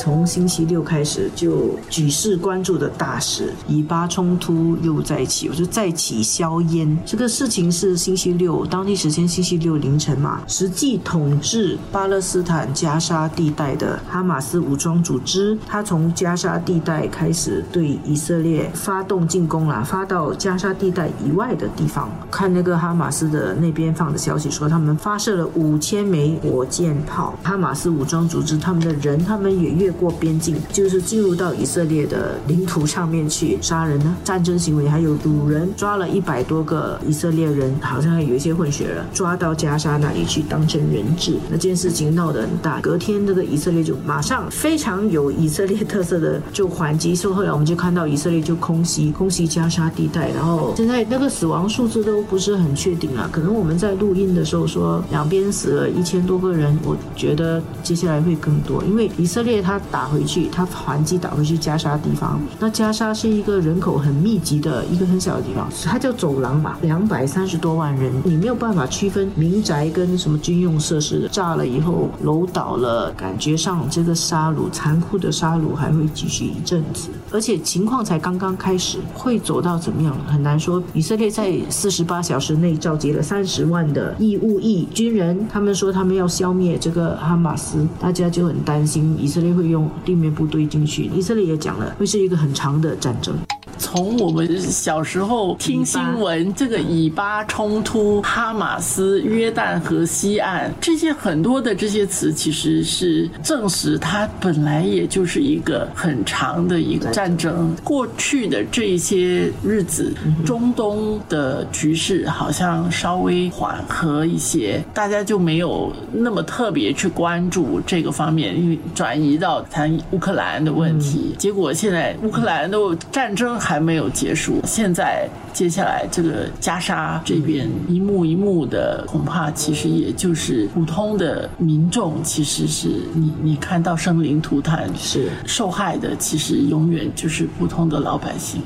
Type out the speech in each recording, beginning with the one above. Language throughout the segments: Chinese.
从星期六开始就举世关注的大事，以巴冲突又再起，我就再起硝烟。这个事情是星期六当地时间星期六凌晨嘛，实际统治巴勒斯坦加沙地带的哈马斯武装组织，他从加沙地带开始对以色列发动进攻了，发到加沙地带以外的地方。看那个哈马斯的那边放的消息说，他们发射了五千枚火箭炮。哈马斯武装组织他们的人，他们也越。过边境就是进入到以色列的领土上面去杀人呢，战争行为还有掳人，抓了一百多个以色列人，好像还有一些混血人，抓到加沙那里去当成人质。那件事情闹得很大，隔天这个以色列就马上非常有以色列特色的就还击，所以后来我们就看到以色列就空袭空袭加沙地带，然后现在那个死亡数字都不是很确定了，可能我们在录音的时候说两边死了一千多个人，我觉得接下来会更多，因为以色列它。打回去，他还击打回去加沙地方。那加沙是一个人口很密集的一个很小的地方，它叫走廊嘛，两百三十多万人，你没有办法区分民宅跟什么军用设施。炸了以后，楼倒了，感觉上这个杀戮，残酷的杀戮还会继续一阵子，而且情况才刚刚开始，会走到怎么样很难说。以色列在四十八小时内召集了三十万的义务役军人，他们说他们要消灭这个哈马斯，大家就很担心以色列会用。地面部队进去，以色列也讲了，会是一个很长的战争。从我们小时候听新闻，这个以巴冲突、哈马斯、约旦河西岸这些很多的这些词，其实是证实它本来也就是一个很长的一个战争。过去的这些日子，中东的局势好像稍微缓和一些，大家就没有那么特别去关注这个方面，因为转移到谈乌克兰的问题。结果现在乌克兰的战争。还还没有结束，现在接下来这个加沙这边一幕一幕的，恐怕其实也就是普通的民众，其实是你你看到生灵涂炭是受害的，其实永远就是普通的老百姓。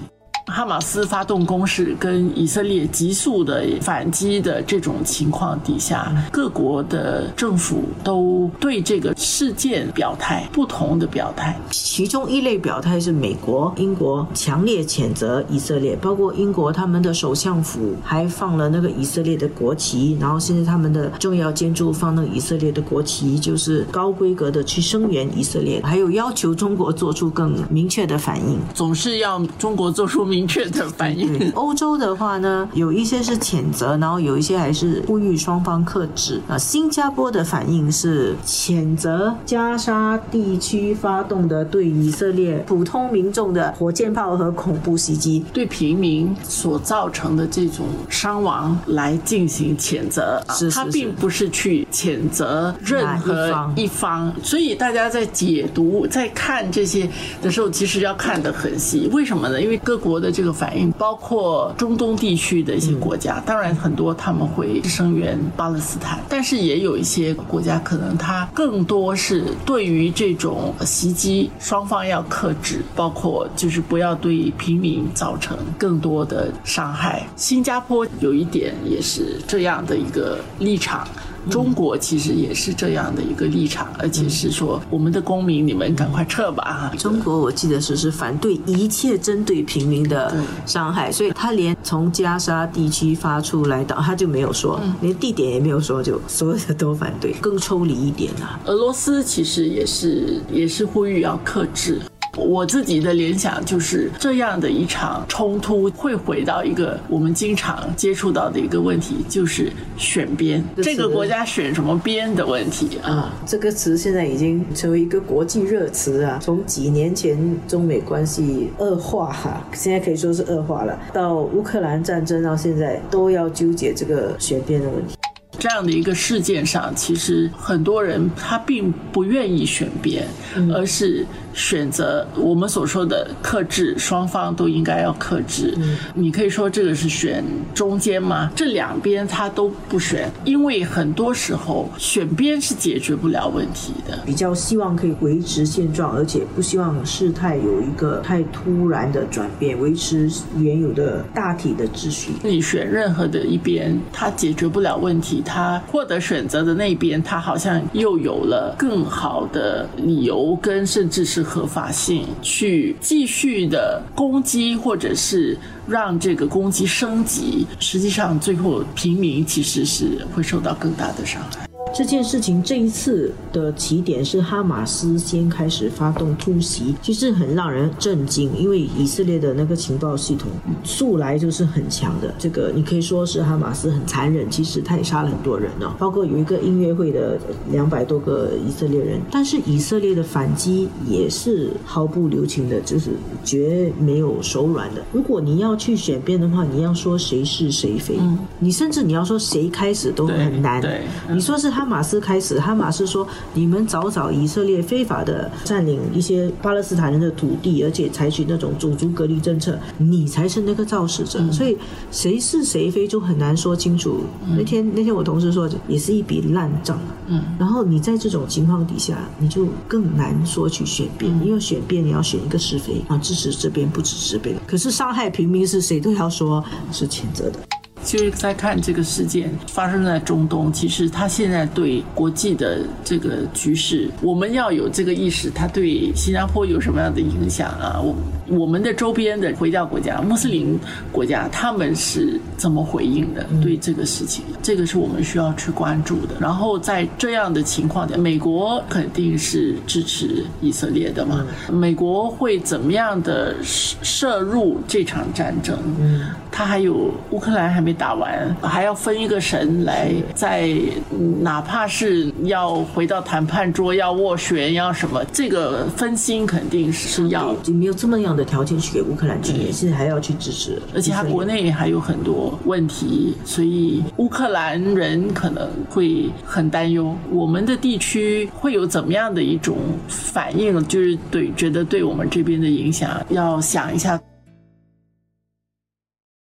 哈马斯发动攻势，跟以色列急速的反击的这种情况底下，各国的政府都对这个事件表态，不同的表态。其中一类表态是美国、英国强烈谴责以色列，包括英国他们的首相府还放了那个以色列的国旗，然后甚至他们的重要建筑放那个以色列的国旗，就是高规格的去声援以色列，还有要求中国做出更明确的反应，总是要中国做出。明确的反应。欧洲的话呢，有一些是谴责，然后有一些还是呼吁双方克制。啊，新加坡的反应是谴责加沙地区发动的对以色列普通民众的火箭炮和恐怖袭击，对平民所造成的这种伤亡来进行谴责。是他并不是去谴责任何一方，所以大家在解读、在看这些的时候，其实要看得很细。为什么呢？因为各国。的这个反应，包括中东地区的一些国家，当然很多他们会声援巴勒斯坦，但是也有一些国家可能它更多是对于这种袭击，双方要克制，包括就是不要对平民造成更多的伤害。新加坡有一点也是这样的一个立场。中国其实也是这样的一个立场，而且是说我们的公民，你们赶快撤吧。中国我记得是是反对一切针对平民的伤害，所以他连从加沙地区发出来的他就没有说，连地点也没有说，就所有的都反对，更抽离一点啊。俄罗斯其实也是也是呼吁要克制。我自己的联想就是这样的一场冲突会回到一个我们经常接触到的一个问题，就是选边，这个国家选什么边的问题啊。这个词现在已经成为一个国际热词啊。从几年前中美关系恶化哈，现在可以说是恶化了，到乌克兰战争到现在都要纠结这个选边的问题。这样的一个事件上，其实很多人他并不愿意选边，而是选择我们所说的克制，双方都应该要克制。你可以说这个是选中间吗？这两边他都不选，因为很多时候选边是解决不了问题的。比较希望可以维持现状，而且不希望事态有一个太突然的转变，维持原有的大体的秩序。你选任何的一边，他解决不了问题，他获得选择的那边，他好像又有了更好的理由跟甚至是合法性，去继续的攻击，或者是让这个攻击升级。实际上，最后平民其实是会受到更大的伤害。这件事情这一次的起点是哈马斯先开始发动突袭，其实很让人震惊，因为以色列的那个情报系统素来就是很强的。这个你可以说是哈马斯很残忍，其实他也杀了很多人哦，包括有一个音乐会的两百多个以色列人。但是以色列的反击也是毫不留情的，就是绝没有手软的。如果你要去选边的话，你要说谁是谁非，你甚至你要说谁开始都很难。对，你说是哈马斯开始，哈马斯说你们早早以色列非法的占领一些巴勒斯坦人的土地，而且采取那种种族隔离政策，你才是那个肇事者。所以谁是谁非就很难说清楚。那天那天我同事说，也是一笔烂账。嗯，然后你在这种情况底下，你就更难说去选边，因为选边你要选一个是非啊，支持这边不支持这边。可是伤害平民是谁都要说是谴责的。就是在看这个事件发生在中东，其实它现在对国际的这个局势，我们要有这个意识，它对新加坡有什么样的影响啊？我我们的周边的回教国家、穆斯林国家，他们是怎么回应的？对这个事情，这个是我们需要去关注的。然后在这样的情况下，美国肯定是支持以色列的嘛？美国会怎么样的涉入这场战争？嗯，他还有乌克兰还没。打完还要分一个神来，在哪怕是要回到谈判桌要斡旋要什么，这个分心肯定是要，没有这么样的条件去给乌克兰支援，现在还要去支持，而且他国内还有很多问题，所以乌克兰人可能会很担忧，我们的地区会有怎么样的一种反应，就是对觉得对我们这边的影响，要想一下。